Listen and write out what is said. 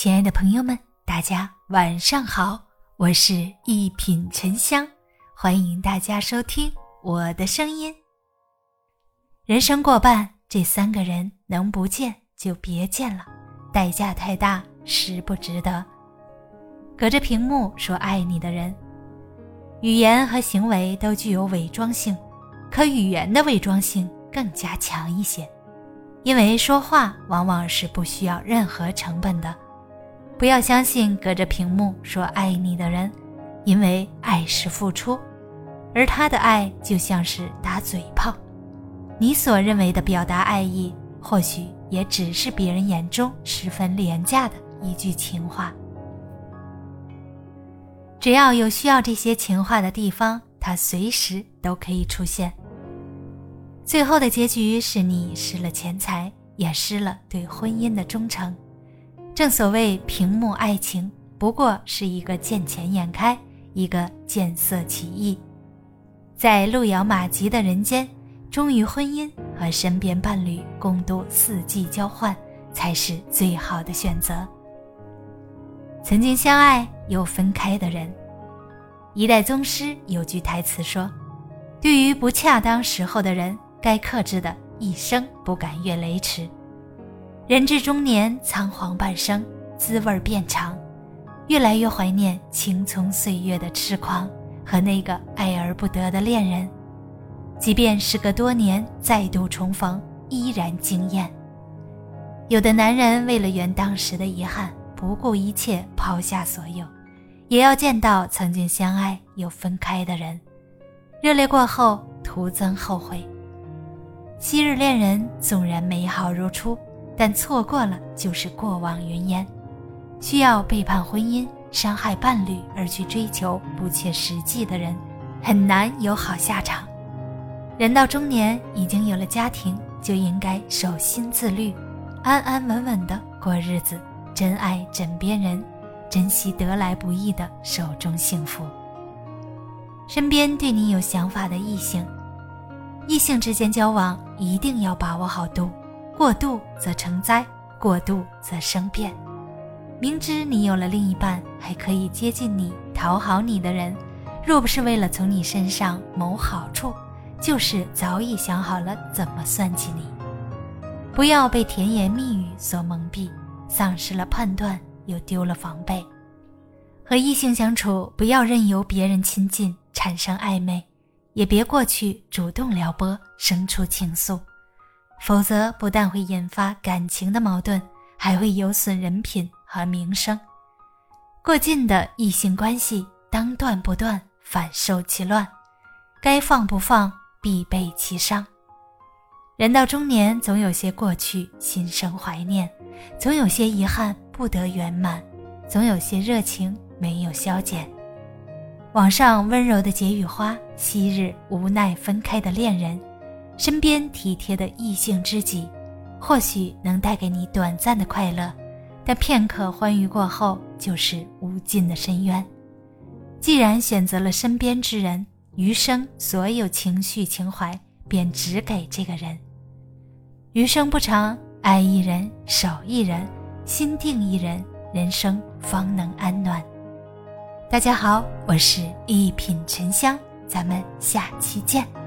亲爱的朋友们，大家晚上好，我是一品沉香，欢迎大家收听我的声音。人生过半，这三个人能不见就别见了，代价太大，实不值得。隔着屏幕说爱你的人，语言和行为都具有伪装性，可语言的伪装性更加强一些，因为说话往往是不需要任何成本的。不要相信隔着屏幕说爱你的人，因为爱是付出，而他的爱就像是打嘴炮。你所认为的表达爱意，或许也只是别人眼中十分廉价的一句情话。只要有需要这些情话的地方，他随时都可以出现。最后的结局是你失了钱财，也失了对婚姻的忠诚。正所谓屏幕爱情，不过是一个见钱眼开，一个见色起意，在路遥马急的人间，忠于婚姻和身边伴侣共度四季交换，才是最好的选择。曾经相爱又分开的人，一代宗师有句台词说：“对于不恰当时候的人，该克制的一生不敢越雷池。”人至中年，仓皇半生，滋味变长，越来越怀念青葱岁月的痴狂和那个爱而不得的恋人。即便时隔多年，再度重逢，依然惊艳。有的男人为了圆当时的遗憾，不顾一切抛下所有，也要见到曾经相爱又分开的人。热烈过后，徒增后悔。昔日恋人纵然美好如初。但错过了就是过往云烟，需要背叛婚姻、伤害伴侣而去追求不切实际的人，很难有好下场。人到中年，已经有了家庭，就应该守心自律，安安稳稳的过日子，珍爱枕边人，珍惜得来不易的手中幸福。身边对你有想法的异性，异性之间交往一定要把握好度。过度则成灾，过度则生变。明知你有了另一半，还可以接近你、讨好你的人，若不是为了从你身上谋好处，就是早已想好了怎么算计你。不要被甜言蜜语所蒙蔽，丧失了判断，又丢了防备。和异性相处，不要任由别人亲近，产生暧昧，也别过去主动撩拨，生出情愫。否则，不但会引发感情的矛盾，还会有损人品和名声。过近的异性关系，当断不断，反受其乱；该放不放，必被其伤。人到中年，总有些过去心生怀念，总有些遗憾不得圆满，总有些热情没有消减。网上温柔的解语花，昔日无奈分开的恋人。身边体贴的异性知己，或许能带给你短暂的快乐，但片刻欢愉过后，就是无尽的深渊。既然选择了身边之人，余生所有情绪情怀便只给这个人。余生不长，爱一人，守一人，心定一人，人生方能安暖。大家好，我是一品沉香，咱们下期见。